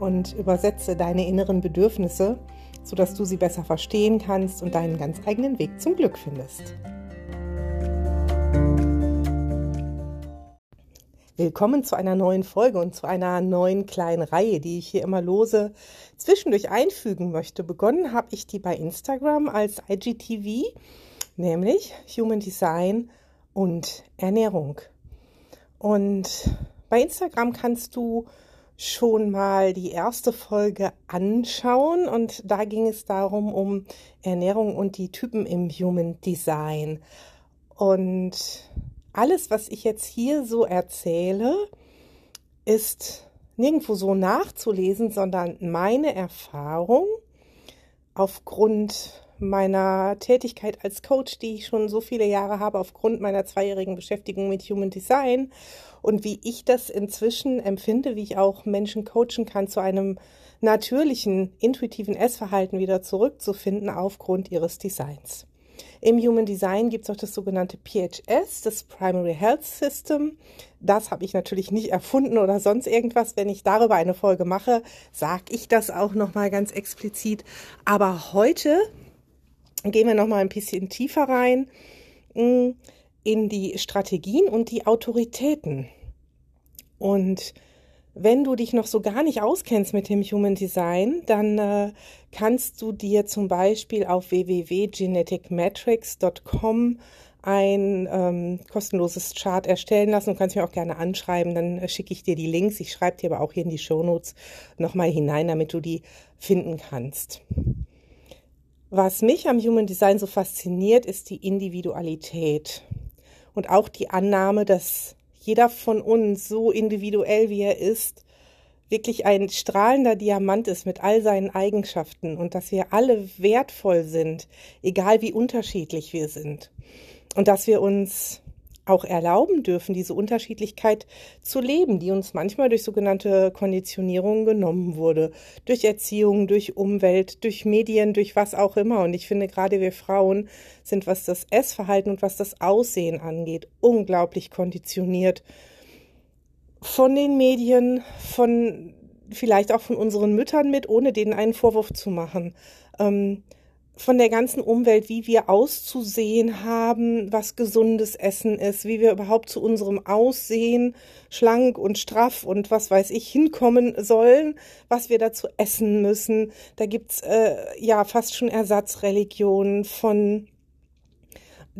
und übersetze deine inneren Bedürfnisse, sodass du sie besser verstehen kannst und deinen ganz eigenen Weg zum Glück findest. Willkommen zu einer neuen Folge und zu einer neuen kleinen Reihe, die ich hier immer lose zwischendurch einfügen möchte. Begonnen habe ich die bei Instagram als IGTV, nämlich Human Design und Ernährung. Und bei Instagram kannst du schon mal die erste Folge anschauen und da ging es darum um Ernährung und die Typen im Human Design. Und alles, was ich jetzt hier so erzähle, ist nirgendwo so nachzulesen, sondern meine Erfahrung aufgrund meiner Tätigkeit als Coach, die ich schon so viele Jahre habe, aufgrund meiner zweijährigen Beschäftigung mit Human Design und wie ich das inzwischen empfinde, wie ich auch Menschen coachen kann, zu einem natürlichen, intuitiven Essverhalten wieder zurückzufinden aufgrund ihres Designs. Im Human Design gibt es auch das sogenannte PHS, das Primary Health System. Das habe ich natürlich nicht erfunden oder sonst irgendwas. Wenn ich darüber eine Folge mache, sage ich das auch nochmal ganz explizit. Aber heute gehen wir nochmal ein bisschen tiefer rein mm, in die Strategien und die Autoritäten. Und wenn du dich noch so gar nicht auskennst mit dem Human Design, dann äh, kannst du dir zum Beispiel auf www.geneticmetrics.com ein ähm, kostenloses Chart erstellen lassen und kannst mich auch gerne anschreiben, dann äh, schicke ich dir die Links. Ich schreibe dir aber auch hier in die Shownotes nochmal hinein, damit du die finden kannst. Was mich am Human Design so fasziniert, ist die Individualität und auch die Annahme, dass jeder von uns so individuell wie er ist, wirklich ein strahlender Diamant ist mit all seinen Eigenschaften und dass wir alle wertvoll sind, egal wie unterschiedlich wir sind. Und dass wir uns auch erlauben dürfen, diese Unterschiedlichkeit zu leben, die uns manchmal durch sogenannte Konditionierung genommen wurde. Durch Erziehung, durch Umwelt, durch Medien, durch was auch immer. Und ich finde, gerade wir Frauen sind, was das Essverhalten und was das Aussehen angeht, unglaublich konditioniert. Von den Medien, von vielleicht auch von unseren Müttern mit, ohne denen einen Vorwurf zu machen. Ähm, von der ganzen Umwelt, wie wir auszusehen haben, was gesundes Essen ist, wie wir überhaupt zu unserem Aussehen schlank und straff und was weiß ich hinkommen sollen, was wir dazu essen müssen. Da gibt's äh, ja fast schon Ersatzreligionen von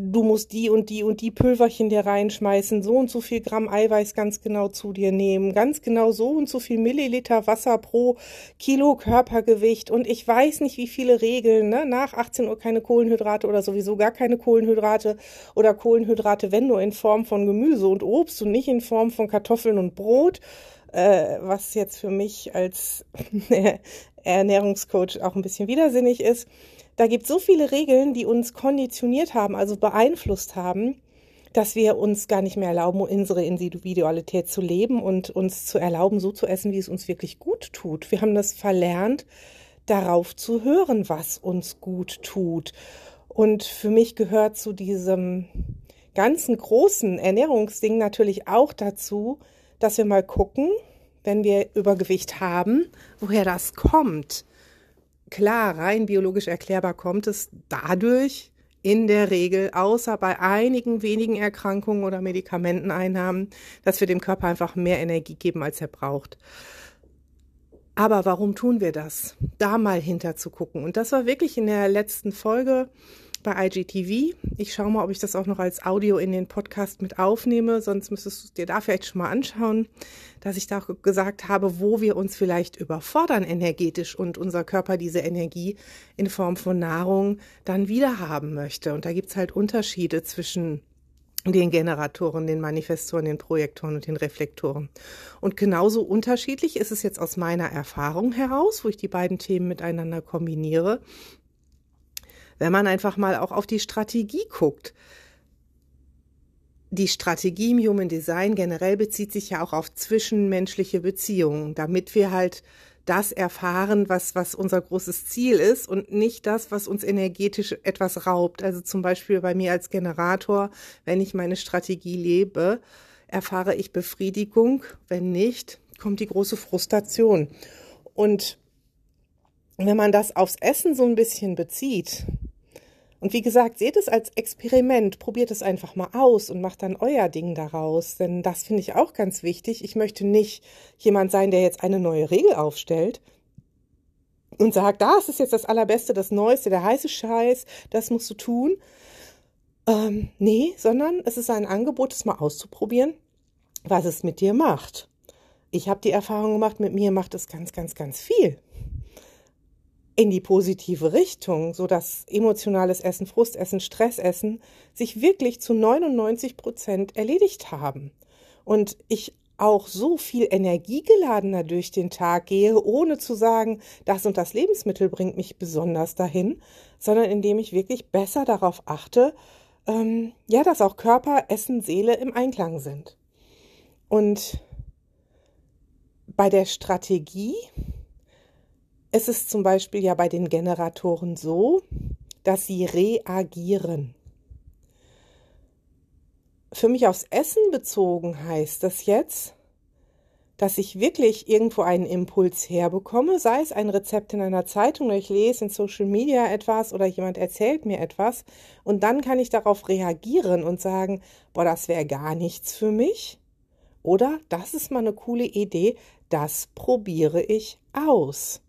du musst die und die und die Pülverchen dir reinschmeißen, so und so viel Gramm Eiweiß ganz genau zu dir nehmen, ganz genau so und so viel Milliliter Wasser pro Kilo Körpergewicht und ich weiß nicht, wie viele Regeln, ne? nach 18 Uhr keine Kohlenhydrate oder sowieso gar keine Kohlenhydrate oder Kohlenhydrate, wenn nur in Form von Gemüse und Obst und nicht in Form von Kartoffeln und Brot, äh, was jetzt für mich als Ernährungscoach auch ein bisschen widersinnig ist. Da gibt so viele Regeln, die uns konditioniert haben, also beeinflusst haben, dass wir uns gar nicht mehr erlauben, unsere Individualität zu leben und uns zu erlauben, so zu essen, wie es uns wirklich gut tut. Wir haben das verlernt, darauf zu hören, was uns gut tut. Und für mich gehört zu diesem ganzen großen Ernährungsding natürlich auch dazu, dass wir mal gucken, wenn wir Übergewicht haben, woher das kommt. Klar, rein biologisch erklärbar kommt es dadurch in der Regel, außer bei einigen wenigen Erkrankungen oder Medikamenteneinnahmen, dass wir dem Körper einfach mehr Energie geben, als er braucht. Aber warum tun wir das? Da mal hinter zu gucken. Und das war wirklich in der letzten Folge bei IGTV. Ich schaue mal, ob ich das auch noch als Audio in den Podcast mit aufnehme, sonst müsstest du dir da vielleicht schon mal anschauen, dass ich da auch gesagt habe, wo wir uns vielleicht überfordern energetisch und unser Körper diese Energie in Form von Nahrung dann wieder haben möchte. Und da gibt's halt Unterschiede zwischen den Generatoren, den Manifestoren, den Projektoren und den Reflektoren. Und genauso unterschiedlich ist es jetzt aus meiner Erfahrung heraus, wo ich die beiden Themen miteinander kombiniere, wenn man einfach mal auch auf die Strategie guckt. Die Strategie im Human Design generell bezieht sich ja auch auf zwischenmenschliche Beziehungen, damit wir halt das erfahren, was, was unser großes Ziel ist und nicht das, was uns energetisch etwas raubt. Also zum Beispiel bei mir als Generator, wenn ich meine Strategie lebe, erfahre ich Befriedigung. Wenn nicht, kommt die große Frustration. Und wenn man das aufs Essen so ein bisschen bezieht, und wie gesagt, seht es als Experiment, probiert es einfach mal aus und macht dann euer Ding daraus, denn das finde ich auch ganz wichtig. Ich möchte nicht jemand sein, der jetzt eine neue Regel aufstellt und sagt, das ist jetzt das Allerbeste, das Neueste, der heiße Scheiß, das musst du tun. Ähm, nee, sondern es ist ein Angebot, es mal auszuprobieren, was es mit dir macht. Ich habe die Erfahrung gemacht, mit mir macht es ganz, ganz, ganz viel in die positive Richtung, so dass emotionales Essen, Frustessen, Stressessen sich wirklich zu 99 Prozent erledigt haben. Und ich auch so viel energiegeladener durch den Tag gehe, ohne zu sagen, das und das Lebensmittel bringt mich besonders dahin, sondern indem ich wirklich besser darauf achte, ähm, ja, dass auch Körper, Essen, Seele im Einklang sind. Und bei der Strategie, es ist zum Beispiel ja bei den Generatoren so, dass sie reagieren. Für mich aufs Essen bezogen heißt das jetzt, dass ich wirklich irgendwo einen Impuls herbekomme, sei es ein Rezept in einer Zeitung oder ich lese in Social Media etwas oder jemand erzählt mir etwas und dann kann ich darauf reagieren und sagen, boah, das wäre gar nichts für mich oder das ist mal eine coole Idee, das probiere ich aus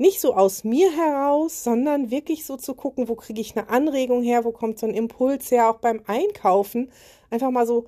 nicht so aus mir heraus, sondern wirklich so zu gucken, wo kriege ich eine Anregung her, wo kommt so ein Impuls her, auch beim Einkaufen, einfach mal so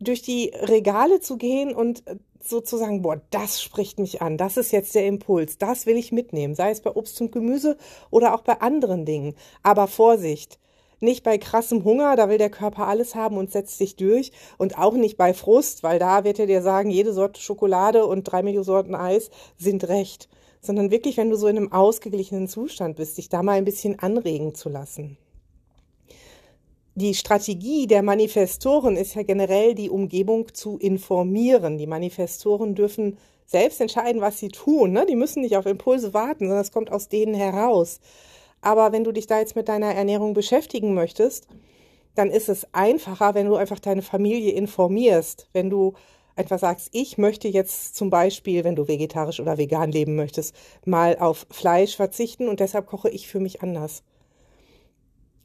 durch die Regale zu gehen und äh, sozusagen, boah, das spricht mich an, das ist jetzt der Impuls, das will ich mitnehmen, sei es bei Obst und Gemüse oder auch bei anderen Dingen. Aber Vorsicht, nicht bei krassem Hunger, da will der Körper alles haben und setzt sich durch und auch nicht bei Frust, weil da wird er dir sagen, jede Sorte Schokolade und drei Millionen Sorten Eis sind recht sondern wirklich, wenn du so in einem ausgeglichenen Zustand bist, dich da mal ein bisschen anregen zu lassen. Die Strategie der Manifestoren ist ja generell die Umgebung zu informieren. Die Manifestoren dürfen selbst entscheiden, was sie tun. Ne? Die müssen nicht auf Impulse warten, sondern es kommt aus denen heraus. Aber wenn du dich da jetzt mit deiner Ernährung beschäftigen möchtest, dann ist es einfacher, wenn du einfach deine Familie informierst, wenn du einfach sagst, ich möchte jetzt zum Beispiel, wenn du vegetarisch oder vegan leben möchtest, mal auf Fleisch verzichten und deshalb koche ich für mich anders.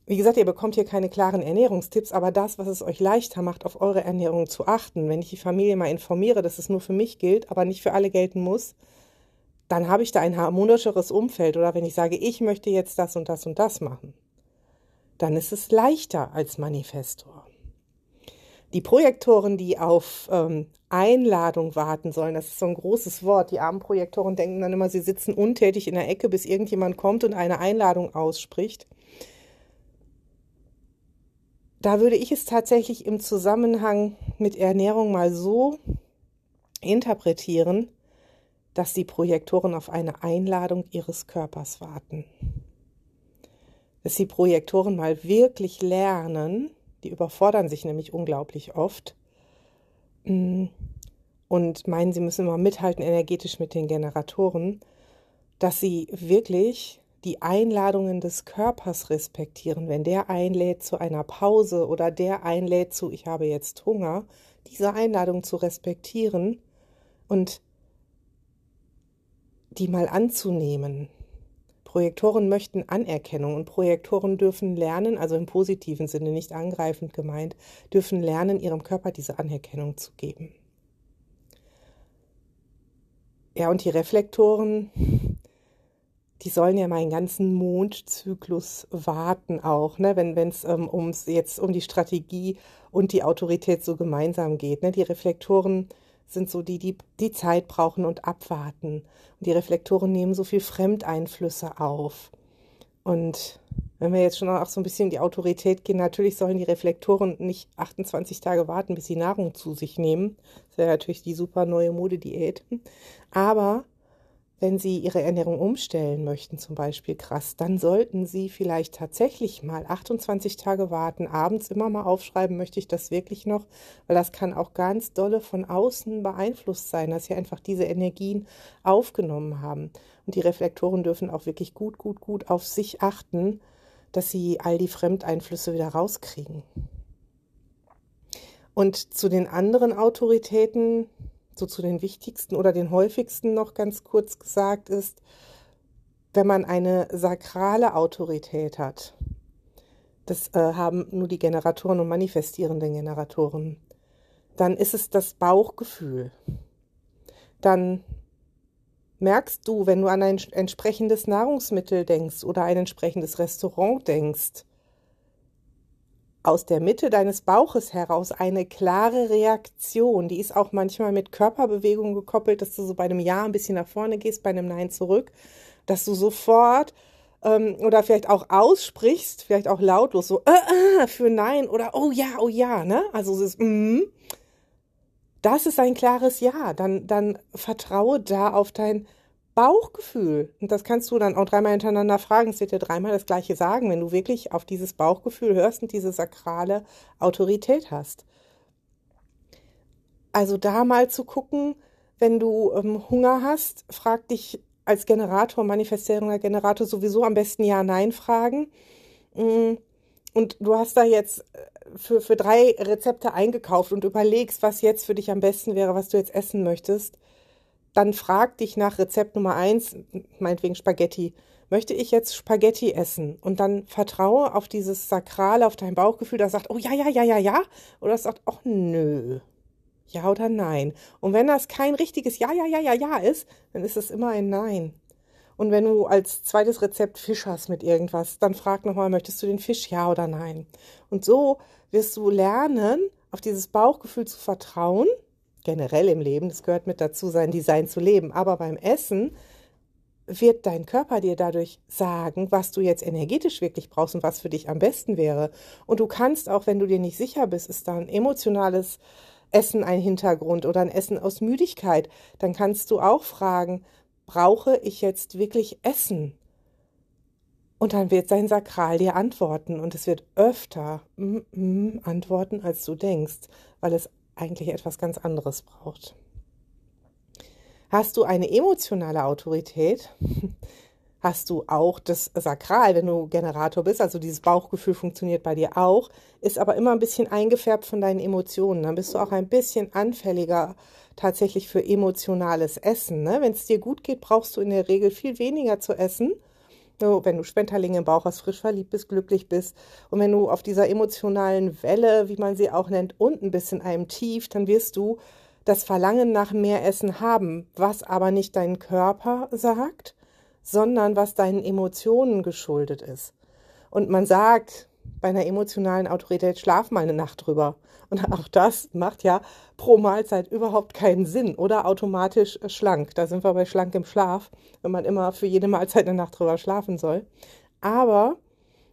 Wie gesagt, ihr bekommt hier keine klaren Ernährungstipps, aber das, was es euch leichter macht, auf eure Ernährung zu achten, wenn ich die Familie mal informiere, dass es nur für mich gilt, aber nicht für alle gelten muss, dann habe ich da ein harmonischeres Umfeld. Oder wenn ich sage, ich möchte jetzt das und das und das machen, dann ist es leichter als Manifestor. Die Projektoren, die auf ähm, Einladung warten sollen, das ist so ein großes Wort. Die armen Projektoren denken dann immer, sie sitzen untätig in der Ecke, bis irgendjemand kommt und eine Einladung ausspricht. Da würde ich es tatsächlich im Zusammenhang mit Ernährung mal so interpretieren, dass die Projektoren auf eine Einladung ihres Körpers warten. Dass die Projektoren mal wirklich lernen, die überfordern sich nämlich unglaublich oft. Mm, und meinen, sie müssen immer mithalten energetisch mit den Generatoren, dass sie wirklich die Einladungen des Körpers respektieren. Wenn der einlädt zu einer Pause oder der einlädt zu, ich habe jetzt Hunger, diese Einladung zu respektieren und die mal anzunehmen, Projektoren möchten Anerkennung und Projektoren dürfen lernen, also im positiven Sinne, nicht angreifend gemeint, dürfen lernen, ihrem Körper diese Anerkennung zu geben. Ja, und die Reflektoren, die sollen ja meinen ganzen Mondzyklus warten auch, ne, wenn es ähm, ums jetzt um die Strategie und die Autorität so gemeinsam geht. Ne? Die Reflektoren sind so die, die die Zeit brauchen und abwarten. Und die Reflektoren nehmen so viel Fremdeinflüsse auf. Und wenn wir jetzt schon auch so ein bisschen in die Autorität gehen, natürlich sollen die Reflektoren nicht 28 Tage warten, bis sie Nahrung zu sich nehmen. Das wäre natürlich die super neue Modediät. Aber wenn Sie Ihre Ernährung umstellen möchten, zum Beispiel krass, dann sollten Sie vielleicht tatsächlich mal 28 Tage warten, abends immer mal aufschreiben, möchte ich das wirklich noch, weil das kann auch ganz dolle von außen beeinflusst sein, dass Sie einfach diese Energien aufgenommen haben. Und die Reflektoren dürfen auch wirklich gut, gut, gut auf sich achten, dass sie all die Fremdeinflüsse wieder rauskriegen. Und zu den anderen Autoritäten, so zu den wichtigsten oder den häufigsten noch ganz kurz gesagt ist, wenn man eine sakrale Autorität hat, das äh, haben nur die Generatoren und manifestierenden Generatoren, dann ist es das Bauchgefühl. Dann merkst du, wenn du an ein entsprechendes Nahrungsmittel denkst oder ein entsprechendes Restaurant denkst, aus der Mitte deines Bauches heraus eine klare Reaktion. Die ist auch manchmal mit Körperbewegung gekoppelt, dass du so bei einem Ja ein bisschen nach vorne gehst, bei einem Nein zurück, dass du sofort ähm, oder vielleicht auch aussprichst, vielleicht auch lautlos so äh, äh, für Nein oder oh ja, oh ja, ne? Also es ist mm, das ist ein klares Ja. Dann, dann vertraue da auf dein Bauchgefühl. Und das kannst du dann auch dreimal hintereinander fragen. Es wird dir dreimal das Gleiche sagen, wenn du wirklich auf dieses Bauchgefühl hörst und diese sakrale Autorität hast. Also da mal zu gucken, wenn du ähm, Hunger hast, frag dich als Generator, manifestierender Generator sowieso am besten Ja-Nein fragen. Mm, und du hast da jetzt für, für drei Rezepte eingekauft und überlegst, was jetzt für dich am besten wäre, was du jetzt essen möchtest, dann frag dich nach Rezept Nummer eins, meinetwegen Spaghetti. Möchte ich jetzt Spaghetti essen? Und dann vertraue auf dieses Sakrale, auf dein Bauchgefühl, das sagt, oh ja, ja, ja, ja, ja. Oder das sagt, oh nö. Ja oder nein. Und wenn das kein richtiges Ja, ja, ja, ja, ja ist, dann ist es immer ein Nein. Und wenn du als zweites Rezept Fisch hast mit irgendwas, dann frag nochmal, möchtest du den Fisch ja oder nein? Und so wirst du lernen, auf dieses Bauchgefühl zu vertrauen. Generell im Leben, das gehört mit dazu, sein Design zu leben. Aber beim Essen wird dein Körper dir dadurch sagen, was du jetzt energetisch wirklich brauchst und was für dich am besten wäre. Und du kannst auch, wenn du dir nicht sicher bist, ist da ein emotionales Essen ein Hintergrund oder ein Essen aus Müdigkeit, dann kannst du auch fragen, brauche ich jetzt wirklich Essen? Und dann wird sein Sakral dir antworten und es wird öfter mm, mm, antworten, als du denkst, weil es eigentlich etwas ganz anderes braucht. Hast du eine emotionale Autorität? Hast du auch das Sakral, wenn du Generator bist, also dieses Bauchgefühl funktioniert bei dir auch, ist aber immer ein bisschen eingefärbt von deinen Emotionen. Dann bist du auch ein bisschen anfälliger tatsächlich für emotionales Essen. Ne? Wenn es dir gut geht, brauchst du in der Regel viel weniger zu essen. So, wenn du Schmetterlinge im Bauch hast, frisch verliebt bist, glücklich bist und wenn du auf dieser emotionalen Welle, wie man sie auch nennt, unten bist in einem Tief, dann wirst du das Verlangen nach mehr Essen haben, was aber nicht dein Körper sagt, sondern was deinen Emotionen geschuldet ist. Und man sagt, bei einer emotionalen Autorität schlaf mal eine Nacht drüber. Und auch das macht ja pro Mahlzeit überhaupt keinen Sinn oder automatisch schlank. Da sind wir bei schlank im Schlaf, wenn man immer für jede Mahlzeit eine Nacht drüber schlafen soll. Aber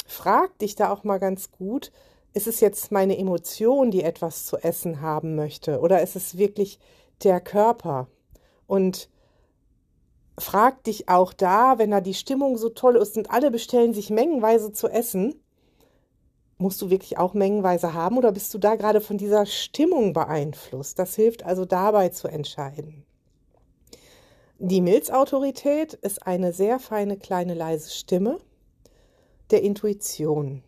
frag dich da auch mal ganz gut, ist es jetzt meine Emotion, die etwas zu essen haben möchte oder ist es wirklich der Körper? Und frag dich auch da, wenn da die Stimmung so toll ist und alle bestellen sich mengenweise zu essen, musst du wirklich auch mengenweise haben oder bist du da gerade von dieser Stimmung beeinflusst? Das hilft also dabei zu entscheiden. Die Milzautorität ist eine sehr feine, kleine, leise Stimme der Intuition.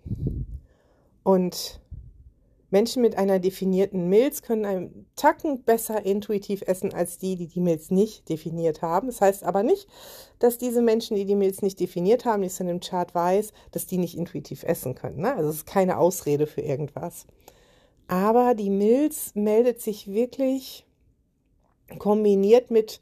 Und Menschen mit einer definierten Milz können einen Tacken besser intuitiv essen als die, die die Milz nicht definiert haben. Das heißt aber nicht, dass diese Menschen, die die Milz nicht definiert haben, die es in dem Chart weiß, dass die nicht intuitiv essen können. Ne? Also es ist keine Ausrede für irgendwas. Aber die Milz meldet sich wirklich kombiniert mit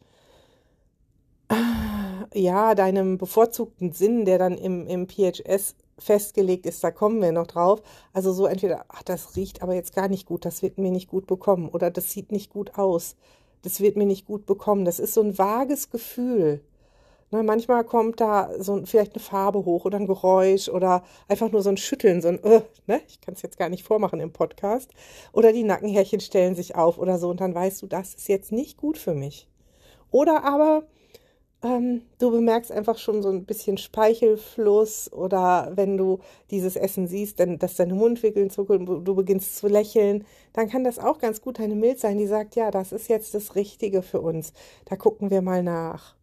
ja, deinem bevorzugten Sinn, der dann im, im PHS festgelegt ist, da kommen wir noch drauf. Also so entweder, ach, das riecht aber jetzt gar nicht gut, das wird mir nicht gut bekommen oder das sieht nicht gut aus, das wird mir nicht gut bekommen. Das ist so ein vages Gefühl. Ne, manchmal kommt da so vielleicht eine Farbe hoch oder ein Geräusch oder einfach nur so ein Schütteln, so ein, äh, ne? ich kann es jetzt gar nicht vormachen im Podcast. Oder die Nackenhärchen stellen sich auf oder so und dann weißt du, das ist jetzt nicht gut für mich. Oder aber ähm, du bemerkst einfach schon so ein bisschen Speichelfluss oder wenn du dieses Essen siehst, dann, dass deine Mundwinkel zuckeln, du beginnst zu lächeln, dann kann das auch ganz gut deine Milz sein, die sagt, ja, das ist jetzt das Richtige für uns. Da gucken wir mal nach.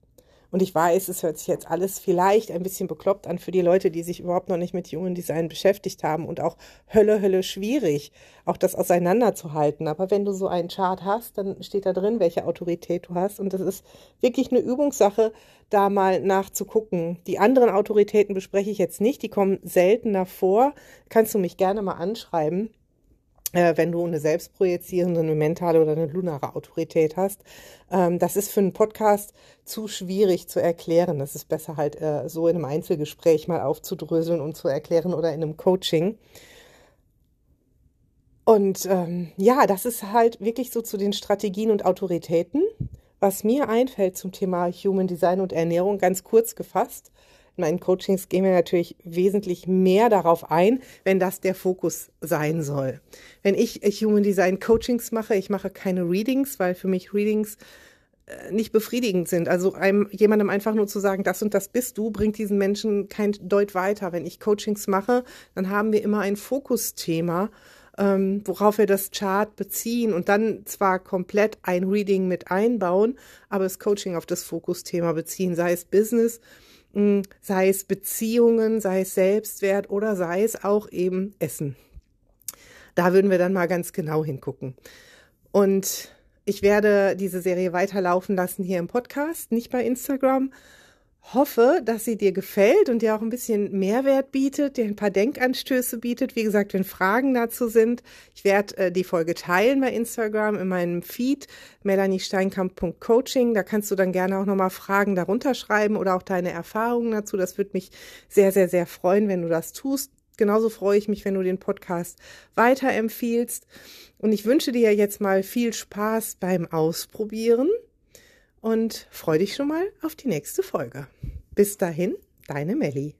Und ich weiß, es hört sich jetzt alles vielleicht ein bisschen bekloppt an für die Leute, die sich überhaupt noch nicht mit Human Design beschäftigt haben und auch Hölle, Hölle schwierig, auch das auseinanderzuhalten. Aber wenn du so einen Chart hast, dann steht da drin, welche Autorität du hast. Und das ist wirklich eine Übungssache, da mal nachzugucken. Die anderen Autoritäten bespreche ich jetzt nicht, die kommen seltener vor. Kannst du mich gerne mal anschreiben wenn du eine selbstprojizierende, eine mentale oder eine lunare Autorität hast. Ähm, das ist für einen Podcast zu schwierig zu erklären. Das ist besser halt äh, so in einem Einzelgespräch mal aufzudröseln und zu erklären oder in einem Coaching. Und ähm, ja, das ist halt wirklich so zu den Strategien und Autoritäten. Was mir einfällt zum Thema Human Design und Ernährung, ganz kurz gefasst, in meinen Coachings gehen wir natürlich wesentlich mehr darauf ein, wenn das der Fokus sein soll. Wenn ich Human Design Coachings mache, ich mache keine Readings, weil für mich Readings äh, nicht befriedigend sind. Also einem, jemandem einfach nur zu sagen, das und das bist du, bringt diesen Menschen kein Deut weiter. Wenn ich Coachings mache, dann haben wir immer ein Fokusthema, ähm, worauf wir das Chart beziehen und dann zwar komplett ein Reading mit einbauen, aber das Coaching auf das Fokusthema beziehen, sei es Business, sei es Beziehungen, sei es Selbstwert oder sei es auch eben Essen. Da würden wir dann mal ganz genau hingucken. Und ich werde diese Serie weiterlaufen lassen hier im Podcast, nicht bei Instagram hoffe, dass sie dir gefällt und dir auch ein bisschen Mehrwert bietet, dir ein paar Denkanstöße bietet. Wie gesagt, wenn Fragen dazu sind, ich werde äh, die Folge teilen bei Instagram in meinem Feed melaniesteinkamp.coaching. Da kannst du dann gerne auch nochmal Fragen darunter schreiben oder auch deine Erfahrungen dazu. Das würde mich sehr, sehr, sehr freuen, wenn du das tust. Genauso freue ich mich, wenn du den Podcast weiterempfiehlst. Und ich wünsche dir jetzt mal viel Spaß beim Ausprobieren und freu dich schon mal auf die nächste Folge. Bis dahin, deine Melli.